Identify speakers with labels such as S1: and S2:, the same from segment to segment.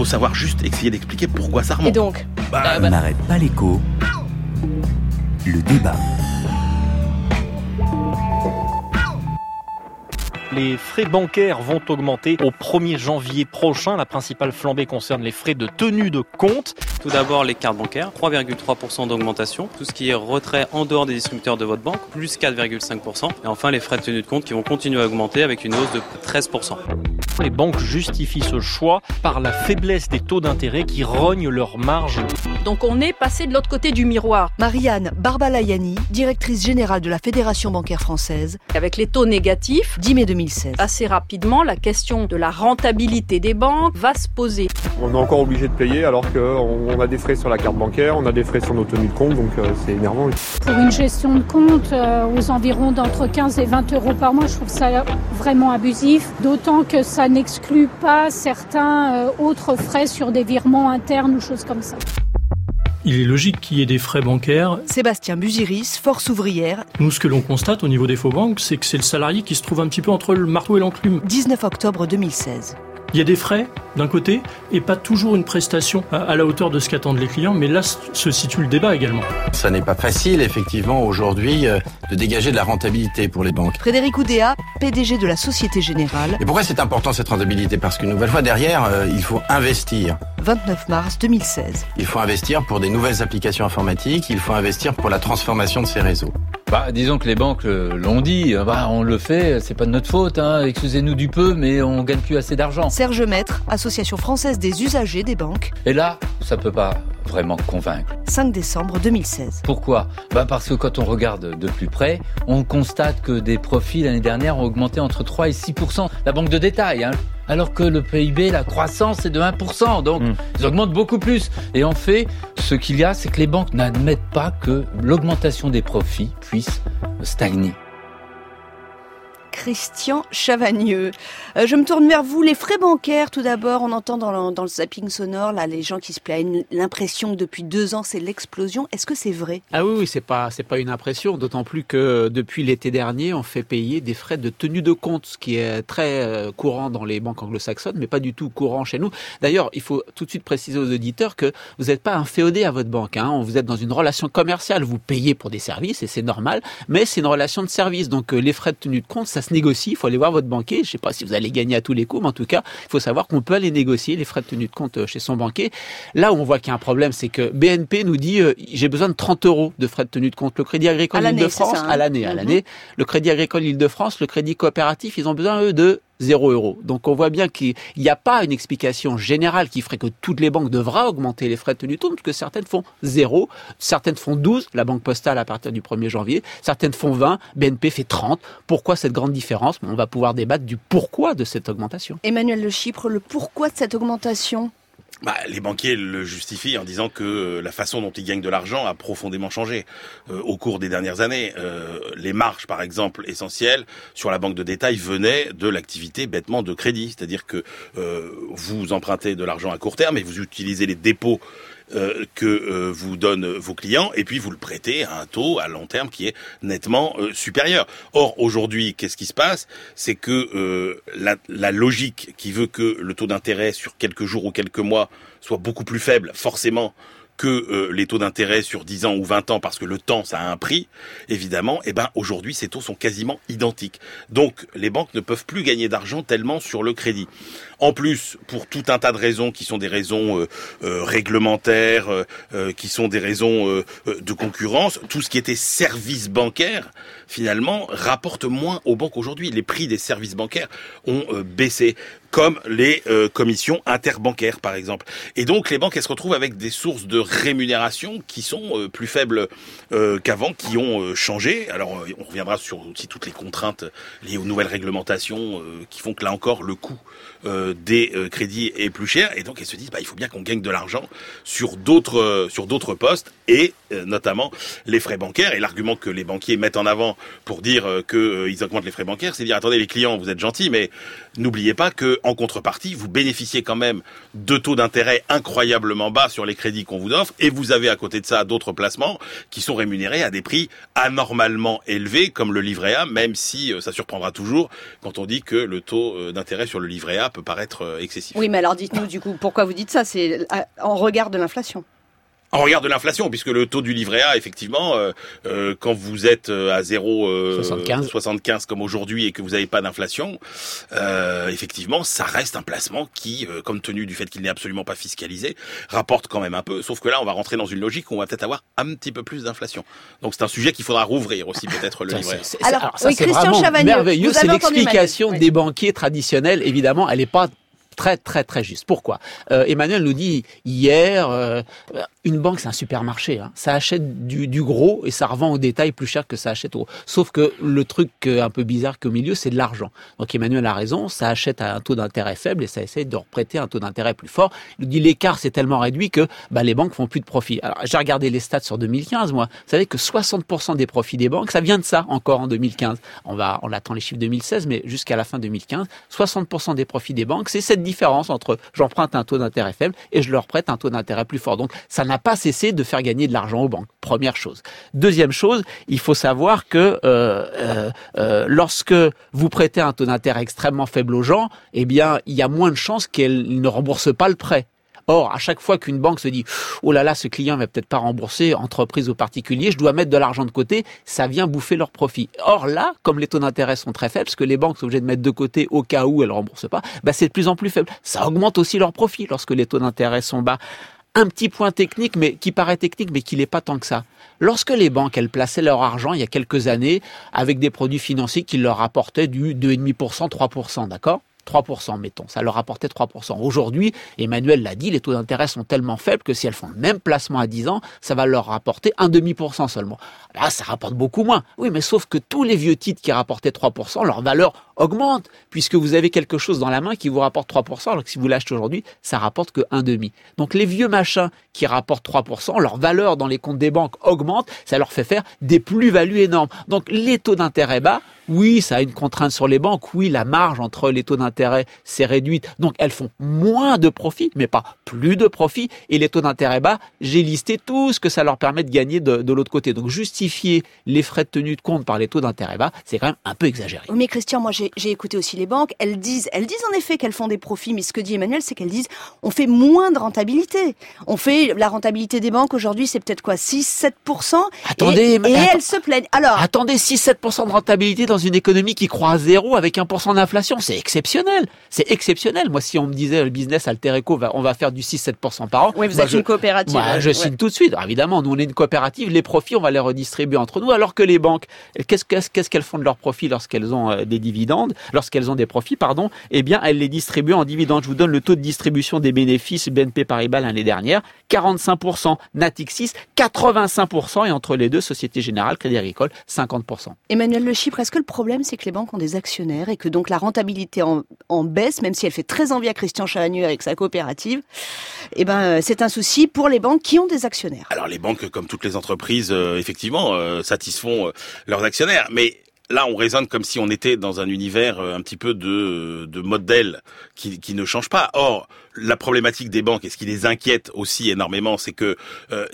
S1: faut savoir juste essayer d'expliquer pourquoi ça remonte.
S2: Et donc
S1: bah,
S3: On n'arrête pas l'écho. Le débat.
S4: Les frais bancaires vont augmenter au 1er janvier prochain. La principale flambée concerne les frais de tenue de compte.
S5: Tout d'abord, les cartes bancaires, 3,3% d'augmentation. Tout ce qui est retrait en dehors des distributeurs de votre banque, plus 4,5%. Et enfin, les frais de tenue de compte qui vont continuer à augmenter avec une hausse de 13%.
S4: Les banques justifient ce choix par la faiblesse des taux d'intérêt qui rognent leurs marges.
S2: Donc on est passé de l'autre côté du miroir.
S6: Marianne Barbalayani, directrice générale de la Fédération bancaire française,
S2: Avec les taux négatifs,
S6: 10 mai 2016.
S2: assez rapidement, la question de la rentabilité des banques va se poser.
S7: On est encore obligé de payer alors qu'on on a des frais sur la carte bancaire, on a des frais sur nos tenues de compte, donc euh, c'est énervant.
S8: Pour une gestion de compte euh, aux environs d'entre 15 et 20 euros par mois, je trouve ça vraiment abusif. D'autant que ça n'exclut pas certains euh, autres frais sur des virements internes ou choses comme ça.
S9: Il est logique qu'il y ait des frais bancaires.
S6: Sébastien Buziris, force ouvrière,
S9: Nous, ce que l'on constate au niveau des faux banques, c'est que c'est le salarié qui se trouve un petit peu entre le marteau et l'enclume.
S6: 19 octobre 2016.
S9: Il y a des frais d'un côté et pas toujours une prestation à, la hauteur de ce qu'attendent les clients, mais là se situe le débat également.
S10: Ça n'est pas facile, effectivement, aujourd'hui, euh, de dégager de la rentabilité pour les banques.
S6: Frédéric Oudéa, PDG de la Société Générale,
S10: Et pourquoi c'est important cette rentabilité? Parce qu'une nouvelle fois, derrière, euh, il faut investir.
S6: 29 mars 2016.
S10: Il faut investir pour des nouvelles applications informatiques, il faut investir pour la transformation de ces réseaux.
S11: Bah, disons que les banques euh, l'ont dit, euh, bah, on le fait, c'est pas de notre faute, hein, excusez-nous du peu, mais on gagne plus assez d'argent.
S6: Serge Maître, Association française des usagers des banques,
S11: Et là, ça peut pas vraiment convaincre.
S6: 5 décembre 2016.
S11: Pourquoi? Bah parce que quand on regarde de plus près, on constate que des profits l'année dernière ont augmenté entre 3 et 6% La banque de détail, hein, alors que le PIB, la croissance est de 1% donc
S9: Mm.
S11: ils augmentent beaucoup plus. Et en fait, ce qu'il y a, c'est que les banques n'admettent pas que l'augmentation des profits puisse stagner.
S6: Christian Chavagneux. Euh, je me tourne vers vous. Les frais bancaires, tout d'abord, on entend dans le, zapping sonore là les gens qui se plaignent l'impression que depuis deux ans c'est l'explosion. Est-ce que c'est vrai?
S12: Ah oui, oui, c'est pas, pas une impression, d'autant plus que depuis l'été dernier, on fait payer des frais de tenue de compte, ce qui est très euh, courant dans les banques anglo-saxonnes, mais pas du tout courant chez nous. D'ailleurs, il faut tout de suite préciser aux auditeurs que vous n'êtes pas un féodé à votre banque, hein. vous êtes dans une relation commerciale, vous payez pour des services et c'est normal, mais c'est une relation de service, donc euh, les frais de tenue de compte, ça se négocie, il faut aller voir votre banquier, je sais pas si vous allez gagner à tous les coups, mais en tout cas, il faut savoir qu'on peut aller négocier les frais de tenue de compte euh, chez son banquier. Là où on voit qu'il y a un problème, c'est que BNP nous dit euh, j'ai besoin de 30 euros de frais de tenue de compte. Le Crédit Agricole
S6: À l'année,
S12: Île-de-France,
S6: hein
S12: à l'année, à
S6: Mhm.
S12: l'année. Le Crédit Agricole Île-de-France, le Crédit Coopératif, ils ont besoin eux de 0 euros. Donc on voit bien qu'il n'y a pas une explication générale qui ferait que toutes les banques devraient augmenter les frais de tenue de compte, parce que certaines font 0, certaines font 12, la Banque Postale à partir du 1er janvier, certaines font 20, BNP fait 30. Pourquoi cette grande différence? On va pouvoir débattre du pourquoi de cette augmentation.
S6: Emmanuel Le Chypre, le pourquoi de cette augmentation?
S1: Bah, les banquiers le justifient en disant que euh, la façon dont ils gagnent de l'argent a profondément changé euh, au cours des dernières années. Euh, les marges, par exemple, essentielles sur la banque de détail venaient de l'activité bêtement de crédit, c'est-à-dire que vous empruntez de l'argent à court terme et vous utilisez les dépôts euh, que euh, vous donnent vos clients et puis vous le prêtez à un taux à long terme qui est nettement euh, supérieur. Or aujourd'hui, qu'est-ce qui se passe? C'est que la logique qui veut que le taux d'intérêt sur quelques jours ou quelques mois soit beaucoup plus faible, forcément que euh, les taux d'intérêt sur 10 ans ou 20 ans parce que le temps ça a un prix évidemment et ben aujourd'hui ces taux sont quasiment identiques. Donc les banques ne peuvent plus gagner d'argent tellement sur le crédit. En plus, pour tout un tas de raisons qui sont des raisons euh, euh, réglementaires, qui sont des raisons de concurrence, tout ce qui était services bancaires, finalement, rapporte moins aux banques aujourd'hui. Les prix des services bancaires ont baissé, comme les euh, commissions interbancaires, par exemple. Et donc, les banques, elles se retrouvent avec des sources de rémunération qui sont euh, plus faibles euh, qu'avant, qui ont euh, changé. Alors, on reviendra sur aussi toutes les contraintes liées aux nouvelles réglementations qui font que là encore, le coût euh, des euh, crédits est plus cher. Et donc elles se disent bah, il faut bien qu'on gagne de l'argent sur d'autres euh, sur d'autres postes et euh, notamment les frais bancaires. Et l'argument que les banquiers mettent en avant pour dire euh, que euh, augmentent les frais bancaires c'est dire attendez les clients vous êtes gentils mais n'oubliez pas que en contrepartie, vous bénéficiez quand même de taux d'intérêt incroyablement bas sur les crédits qu'on vous offre, et vous avez à côté de ça d'autres placements qui sont rémunérés à des prix anormalement élevés, comme le livret A, même si ça surprendra toujours quand on dit que le taux d'intérêt sur le livret A peut paraître euh, excessif.
S6: Oui, mais alors dites-nous du coup, pourquoi vous dites ça? C'est en regard de l'inflation.
S1: En regard de l'inflation, puisque le taux du livret A, effectivement, euh, euh, quand vous êtes euh, à 0,75 75 comme aujourd'hui et que vous n'avez pas d'inflation, effectivement, ça reste un placement qui, compte tenu du fait qu'il n'est absolument pas fiscalisé, rapporte quand même un peu. Sauf que là, on va rentrer dans une logique où on va peut-être avoir un petit peu plus d'inflation. Donc c'est un sujet qu'il faudra rouvrir aussi peut-être le livret
S6: A. Alors, alors ça, c'est Christian Chavagneux,
S12: merveilleux. C'est l'explication des banquiers traditionnels. Évidemment, elle n'est pas très très très juste. Pourquoi? Euh, Emmanuel nous dit hier, euh, une banque c'est un supermarché, hein. ça achète du, gros et ça revend au détail plus cher que ça achète au. Sauf que le truc euh, un peu bizarre qu'au milieu c'est de l'argent. Donc Emmanuel a raison, ça achète à un taux d'intérêt faible et ça essaie de reprêter un taux d'intérêt plus fort. Il nous dit l'écart c'est tellement réduit que bah, les banques font plus de profit. Alors j'ai regardé les stats sur 2015, moi. Vous savez que 60% des profits des banques, ça vient de ça encore en 2015. On va, on attend les chiffres 2016, mais jusqu'à la fin 2015, 60% des profits des banques, c'est cette différence entre j'emprunte un taux d'intérêt faible et je leur prête un taux d'intérêt plus fort. Donc ça n'a pas cessé de faire gagner de l'argent aux banques. Première chose. Deuxième chose, il faut savoir que euh, euh, euh, lorsque vous prêtez un taux d'intérêt extrêmement faible aux gens, eh bien il y a moins de chances qu'ils ne remboursent pas le prêt. Or, à chaque fois qu'une banque se dit oh là là, ce client va peut-être pas rembourser, entreprise ou particulier, je dois mettre de l'argent de côté, ça vient bouffer leur profit. Or là, comme les taux d'intérêt sont très faibles, parce que les banques sont obligées de mettre de côté au cas où elles remboursent pas, bah c'est de plus en plus faible. Ça augmente aussi leur profit lorsque les taux d'intérêt sont bas. Un petit point technique, mais qui paraît technique, mais qui n'est pas tant que ça. Lorsque les banques, elles plaçaient leur argent il y a quelques années avec des produits financiers qui leur apportaient du 2,5%, 3%, d'accord? 3%, mettons. Ça leur apportait 3%. Aujourd'hui, Emmanuel l'a dit, les taux d'intérêt sont tellement faibles que si elles font le même placement à 10 ans, ça va leur rapporter un demi-pour seulement. Là, ça rapporte beaucoup moins. Oui, mais sauf que tous les vieux titres qui rapportaient 3%, leur valeur augmente, puisque vous avez quelque chose dans la main qui vous rapporte 3%, alors que si vous l'achetez aujourd'hui, ça rapporte que demi. Donc les vieux machins qui rapportent 3%, leur valeur dans les comptes des banques augmente, ça leur fait faire des plus-values énormes. Donc les taux d'intérêt bas, oui, ça a une contrainte sur les banques, oui, la marge entre les taux d'intérêt s'est réduite, donc elles font moins de profit, mais pas plus de profit, et les taux d'intérêt bas, j'ai listé tout ce que ça leur permet de gagner de, de l'autre côté. Donc justifier les frais de tenue de compte par les taux d'intérêt bas, c'est quand même un peu exagéré.
S6: Mais Christian, moi j'ai écouté aussi les banques, elles disent, elles disent en effet qu'elles font des profits, mais ce que dit Emmanuel, c'est qu'elles disent on fait moins de rentabilité. On fait la rentabilité des banques aujourd'hui, c'est peut-être quoi 6 7
S12: Attendez,
S6: et, et elles se plaignent. Alors,
S12: attendez 6 7 de rentabilité dans une économie qui croît à zéro avec 1% d'inflation, c'est exceptionnel. C'est exceptionnel. Moi si on me disait le business Altereco va on va faire du 6 7% par an.
S6: Oui, vous êtes une coopérative.
S12: Moi, je signe tout de suite. évidemment, nous on est une coopérative, les profits on va les redistribuer entre nous alors que les banques qu'est-ce qu'est-ce qu'elles font de leurs profits lorsqu'elles ont euh, des dividendes, lorsqu'elles ont des profits pardon, eh bien elles les distribuent en dividendes. Je vous donne le taux de distribution des bénéfices BNP Paribas l'année dernière, 45%, Natixis 85% et entre les deux Société Générale, Crédit Agricole 50%.
S6: Emmanuel Le Chypre, est-ce que le problème c'est que les banques ont des actionnaires et que donc la rentabilité en, en baisse, même si elle fait très envie à Christian Chavagneux avec sa coopérative, eh ben euh, c'est un souci pour les banques qui ont des actionnaires.
S1: Alors les banques, comme toutes les entreprises, euh, effectivement, euh, satisfont leurs actionnaires, mais là, on raisonne comme si on était dans un univers un petit peu de, de modèle qui, qui, ne change pas. Or, la problématique des banques et ce qui les inquiète aussi énormément, c'est que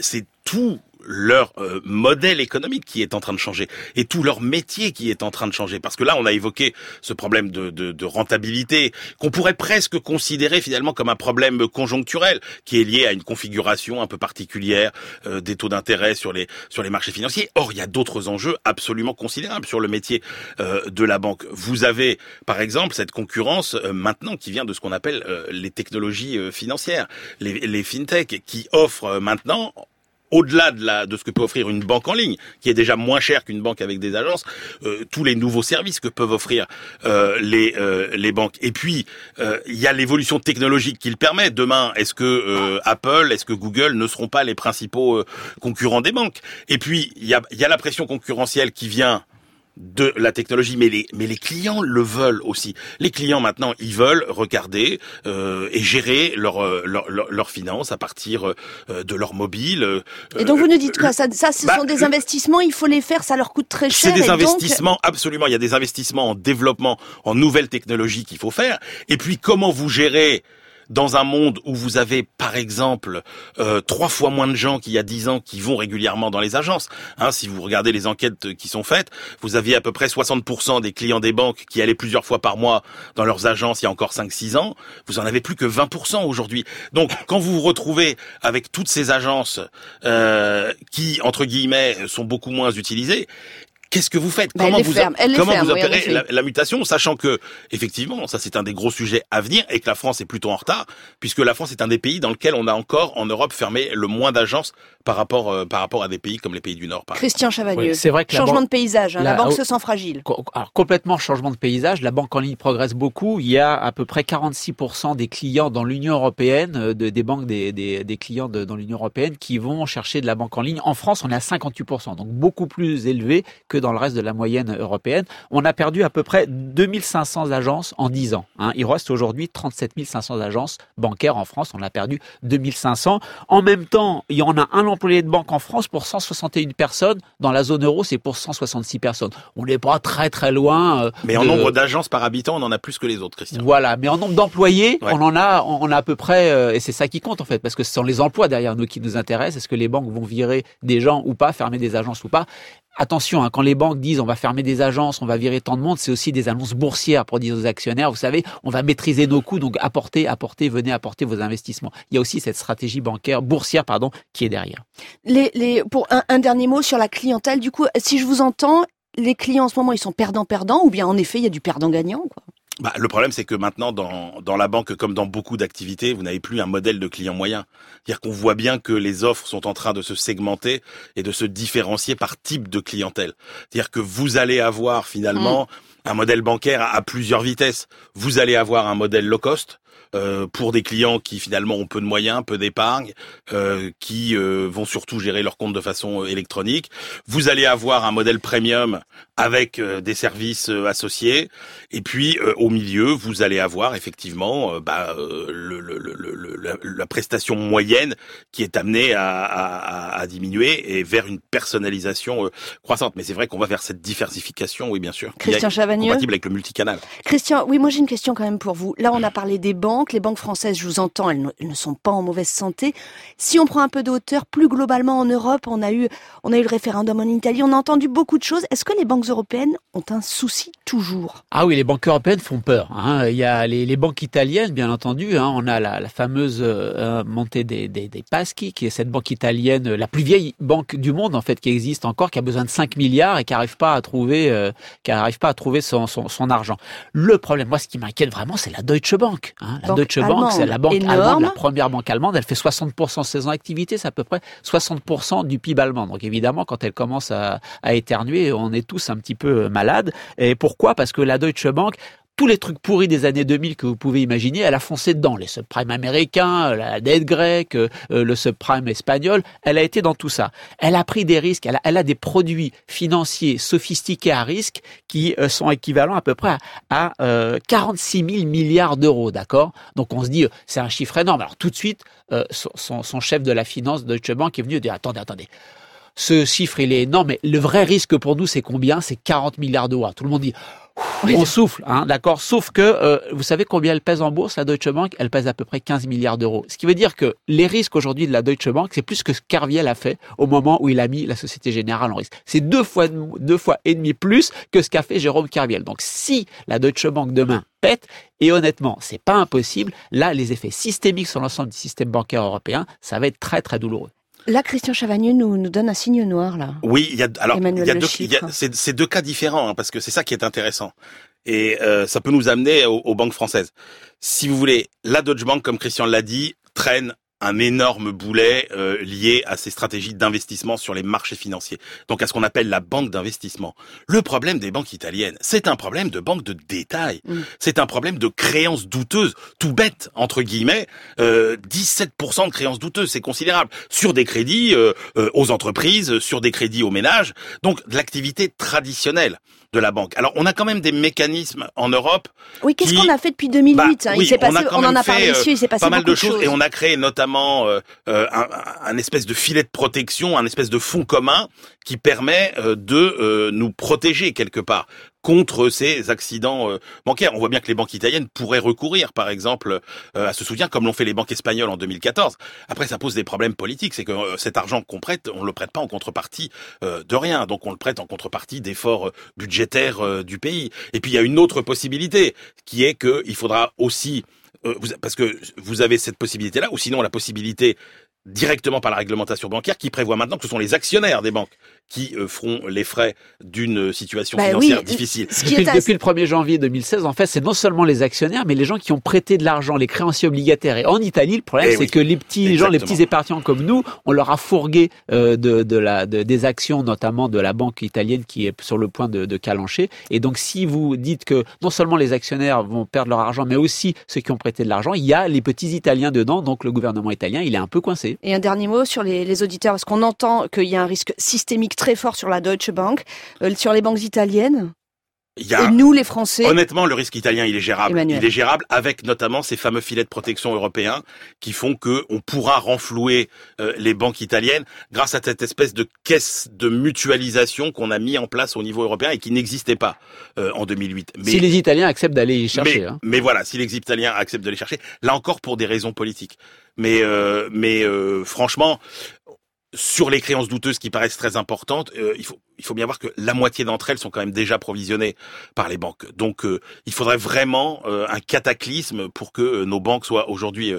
S1: c'est tout leur euh, modèle économique qui est en train de changer et tout leur métier qui est en train de changer. Parce que là, on a évoqué ce problème de, de, de rentabilité qu'on pourrait presque considérer finalement comme un problème conjoncturel qui est lié à une configuration un peu particulière euh, des taux d'intérêt sur les sur les marchés financiers. Or, il y a d'autres enjeux absolument considérables sur le métier euh, de la banque. Vous avez, par exemple, cette concurrence euh, maintenant qui vient de ce qu'on appelle euh, les technologies financières, les, les fintech, qui offrent maintenant au-delà de, de ce que peut offrir une banque en ligne, qui est déjà moins cher qu'une banque avec des agences, euh, tous les nouveaux services que peuvent offrir euh, les, euh, les banques. Et puis, euh, il y a l'évolution technologique qui le permet. Demain, est-ce que euh, Apple, est-ce que Google ne seront pas les principaux concurrents des banques? Et puis, il y a, y a la pression concurrentielle qui vient de la technologie, mais les mais les clients le veulent aussi. Les clients maintenant, ils veulent regarder euh, et gérer leurs leur, leur, leur finances à partir euh, de leur mobile. euh,
S6: Et donc vous nous dites quoi
S1: le-
S6: ça, ça, ce
S1: bah,
S6: sont des investissements, il faut les faire, ça leur coûte très cher.
S1: c'est des
S6: et donc-
S1: investissements, absolument. Il y a des investissements en développement, en nouvelles technologies qu'il faut faire. Et puis, comment vous gérez dans un monde où vous avez, par exemple, euh, trois fois moins de gens qu'il y a dix ans qui vont régulièrement dans les agences. Hein, si vous regardez les enquêtes qui sont faites, vous aviez à peu près 60% des clients des banques qui allaient plusieurs fois par mois dans leurs agences il y a encore 5-6 ans. Vous en avez plus que 20% aujourd'hui. Donc, quand vous vous retrouvez avec toutes ces agences euh, qui, entre guillemets, sont beaucoup moins utilisées, Qu'est-ce que vous faites
S6: Bah,
S1: Comment vous
S6: ferme,
S1: comment
S6: ferme,
S1: vous opérez la, la mutation, sachant que effectivement, ça c'est un des gros sujets à venir et que la France est plutôt en retard, puisque la France est un des pays dans lequel on a encore en Europe fermé le moins d'agences par rapport euh, par rapport à des pays comme les pays du Nord. Par.
S6: Christian Chavagneux.
S12: Oui, c'est vrai que
S6: Changement
S12: banque-
S6: de paysage, hein, la,
S12: la-
S6: banque se sent fragile.
S12: Alors, complètement changement de paysage. La banque en ligne progresse beaucoup. Il y a à peu près 46% des clients dans l'Union européenne, euh, de- des banques des, des, des clients de- dans l'Union européenne qui vont chercher de la banque en ligne. En France, on est à 58%, donc beaucoup plus élevé que dans le reste de la moyenne européenne. On a perdu à peu près 2500 agences en 10 ans. hein. Il reste aujourd'hui 37 500 agences bancaires en France. On a perdu 2500. En même temps, il y en a un employé de banque en France pour 161 personnes. Dans la zone euro, c'est pour 166 personnes. On n'est pas très très loin. euh,
S1: Mais en nombre d'agences par habitant, on en a plus que les autres, Christian.
S12: Voilà, mais en nombre d'employés,
S1: Ouais.
S12: on en a, on a à peu près, euh, et c'est ça qui compte en fait, parce que ce sont les emplois derrière nous qui nous intéressent. Est-ce que les banques vont virer des gens ou pas, fermer des agences ou pas? Attention, hein, quand les banques disent on va fermer des agences, on va virer tant de monde, c'est aussi des annonces boursières pour dire aux actionnaires, vous savez, on va maîtriser nos coûts, donc apportez, apportez, venez apporter vos investissements. Il y a aussi cette stratégie bancaire, boursière, pardon, qui est derrière.
S6: Les, les, pour un, un dernier mot sur la clientèle, du coup, si je vous entends, les clients en ce moment, ils sont perdants-perdants, ou bien en effet, il y a du perdant-gagnant, quoi?
S1: Bah, le problème, c'est que maintenant, dans, dans la banque, comme dans beaucoup d'activités, vous n'avez plus un modèle de client moyen. C'est-à-dire qu'on voit bien que les offres sont en train de se segmenter et de se différencier par type de clientèle. C'est-à-dire que vous allez avoir finalement un modèle bancaire à, à plusieurs vitesses. Vous allez avoir un modèle low cost. Euh, pour des clients qui finalement ont peu de moyens, peu d'épargne, euh, qui euh, vont surtout gérer leur compte de façon euh, électronique. Vous allez avoir un modèle premium avec des services associés. Et puis euh, au milieu, vous allez avoir effectivement bah, euh, le, le- le- le- la, la prestation moyenne qui est amenée à, à- à diminuer et vers une personnalisation croissante. Mais c'est vrai qu'on va vers cette diversification, oui bien sûr,
S6: Christian Chavagneux
S1: compatible avec le multicanal.
S6: Christian, oui, moi j'ai une question quand même pour vous. Là, on a parlé des banques. Les banques françaises, je vous entends, elles ne, sont pas en mauvaise santé. Si on prend un peu de hauteur, plus globalement en Europe, on a eu, on a eu le référendum en Italie, on a entendu beaucoup de choses. Est-ce que les banques européennes ont un souci toujours?
S12: Ah oui, les banques européennes font peur. hein. Il y a les, banques italiennes, bien entendu. hein. On a la, fameuse euh, montée des, des, des Paschi, qui est cette banque italienne, euh, la plus vieille banque du monde en fait, qui existe encore, qui a besoin de 5 milliards et qui n'arrive pas à trouver, euh, qui arrive pas à trouver son, son, son argent. Le problème, moi, ce qui m'inquiète vraiment, c'est la Deutsche Bank. hein. La
S6: Banque
S12: Deutsche Bank, c'est la banque
S6: énorme.
S12: allemande, la première banque allemande. Elle fait 60% de ses activités, c'est à peu près 60% du PIB allemand. Donc évidemment, quand elle commence à, à éternuer, on est tous un petit peu malades. Et pourquoi? Parce que la Deutsche Bank tous les trucs pourris des années 2000 que vous pouvez imaginer, elle a foncé dedans. Les subprimes américains, la dette grecque, euh, le subprime espagnol, elle a été dans tout ça. Elle a pris des risques, elle a, elle a des produits financiers sophistiqués à risque qui euh, sont équivalents à peu près à, à, euh, 46 000 milliards d'euros, d'accord? Donc on se dit, euh, c'est un chiffre énorme. Alors tout de suite, euh, son, son, son chef de la finance, Deutsche Bank, est venu dire, attendez, attendez, ce chiffre, il est énorme, mais le vrai risque pour nous, c'est combien? C'est 40 milliards d'euros. Tout le monde dit, on souffle, hein, d'accord. Sauf que euh, vous savez combien elle pèse en bourse, la Deutsche Bank? Elle pèse à peu près 15 milliards d'euros. Ce qui veut dire que les risques aujourd'hui de la Deutsche Bank, c'est plus que ce qu'Arviel a fait au moment où il a mis la Société Générale en risque. C'est deux fois deux fois et demi plus que ce qu'a fait Jérôme Carviel. Donc si la Deutsche Bank demain pète, et honnêtement, c'est pas impossible, là les effets systémiques sur l'ensemble du système bancaire européen, ça va être très très douloureux.
S6: Là, Christian Chavagneux nous, nous donne un signe noir, là.
S1: Oui, il y a alors il y a deux, il y a- c'est deux cas différents hein, parce que c'est ça qui est intéressant et euh, ça peut nous amener aux, aux banques françaises. Si vous voulez, la Deutsche Bank, comme Christian l'a dit, traîne un énorme boulet euh, lié à ses stratégies d'investissement sur les marchés financiers, donc à ce qu'on appelle la banque d'investissement. Le problème des banques italiennes, c'est un problème de banque de détail,
S6: Mm.
S1: c'est un problème de créances douteuses, tout bête entre guillemets, euh, 17% de créances douteuses, c'est considérable sur des crédits euh, euh, aux entreprises, sur des crédits aux ménages, donc de l'activité traditionnelle de la banque. Alors, on a quand même des mécanismes en Europe.
S6: Oui, qu'est-ce qu'on a fait depuis 2008
S1: Bah,
S6: hein?
S1: Oui,
S6: Il s'est passé,
S1: a quand
S6: on, en a parlé
S1: fait, euh,
S6: ici, il s'est passé
S1: pas mal de choses, et on a créé notamment euh, euh, un, un espèce de filet de protection, un espèce de fonds commun qui permet euh, de nous protéger quelque part contre ces accidents bancaires. On voit bien que les banques italiennes pourraient recourir, par exemple, à ce soutien, comme l'ont fait les banques espagnoles en 2014. Après, ça pose des problèmes politiques, c'est que cet argent qu'on prête, on le prête pas en contrepartie de rien, donc on le prête en contrepartie d'efforts budgétaires du pays. Et puis il y a une autre possibilité, qui est qu'il faudra aussi euh, vous- parce que vous avez cette possibilité-là, ou sinon la possibilité directement par la réglementation bancaire qui prévoit maintenant que ce sont les actionnaires des banques qui euh, feront les frais d'une situation
S12: Bah
S1: financière
S12: oui,
S1: difficile.
S12: Depuis, depuis le 1er janvier 2016, en fait, c'est non seulement les actionnaires, mais les gens qui ont prêté de l'argent, les créanciers obligataires. Et en Italie, le problème,
S1: Eh
S12: c'est
S1: oui.
S12: que les petits gens, les petits épargnants comme nous, on leur a fourgué euh, de, de la, de- des actions, notamment de la banque italienne qui est sur le point de, de calancher. Et donc, si vous dites que non seulement les actionnaires vont perdre leur argent, mais aussi ceux qui ont prêté de l'argent, il y a les petits Italiens dedans. Donc, le gouvernement italien, il est un peu coincé.
S6: Et un dernier mot sur les, auditeurs, parce qu'on entend qu'il y a un risque systémique très fort sur la Deutsche Bank, euh, sur les banques italiennes.
S1: Il y a-
S6: Et nous, les Français.
S1: Honnêtement, le risque italien, il est gérable.
S6: Emmanuel.
S1: Il est gérable avec notamment ces fameux filets de protection européens qui font que on pourra renflouer euh, les banques italiennes grâce à cette espèce de caisse de mutualisation qu'on a mis en place au niveau européen et qui n'existait pas euh, en 2008. Mais,
S12: si les Italiens acceptent d'aller y chercher.
S1: mais,
S12: hein.
S1: mais voilà, si les Italiens acceptent de les chercher, là encore pour des raisons politiques. Mais euh, mais euh, franchement, sur les créances douteuses qui paraissent très importantes, euh, il faut il faut bien voir que la moitié d'entre elles sont quand même déjà provisionnées par les banques. Donc euh, il faudrait vraiment euh, un cataclysme pour que nos banques soient aujourd'hui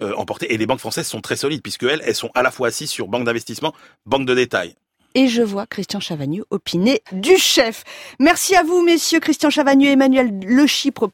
S1: emportées. Et les banques françaises sont très solides puisque elles elles sont à la fois assises sur banque d'investissement, banque de détail.
S6: Et je vois Christian Chavagneux opiner du chef. Merci à vous, messieurs Christian Chavagneux et Emmanuel Le Chypre.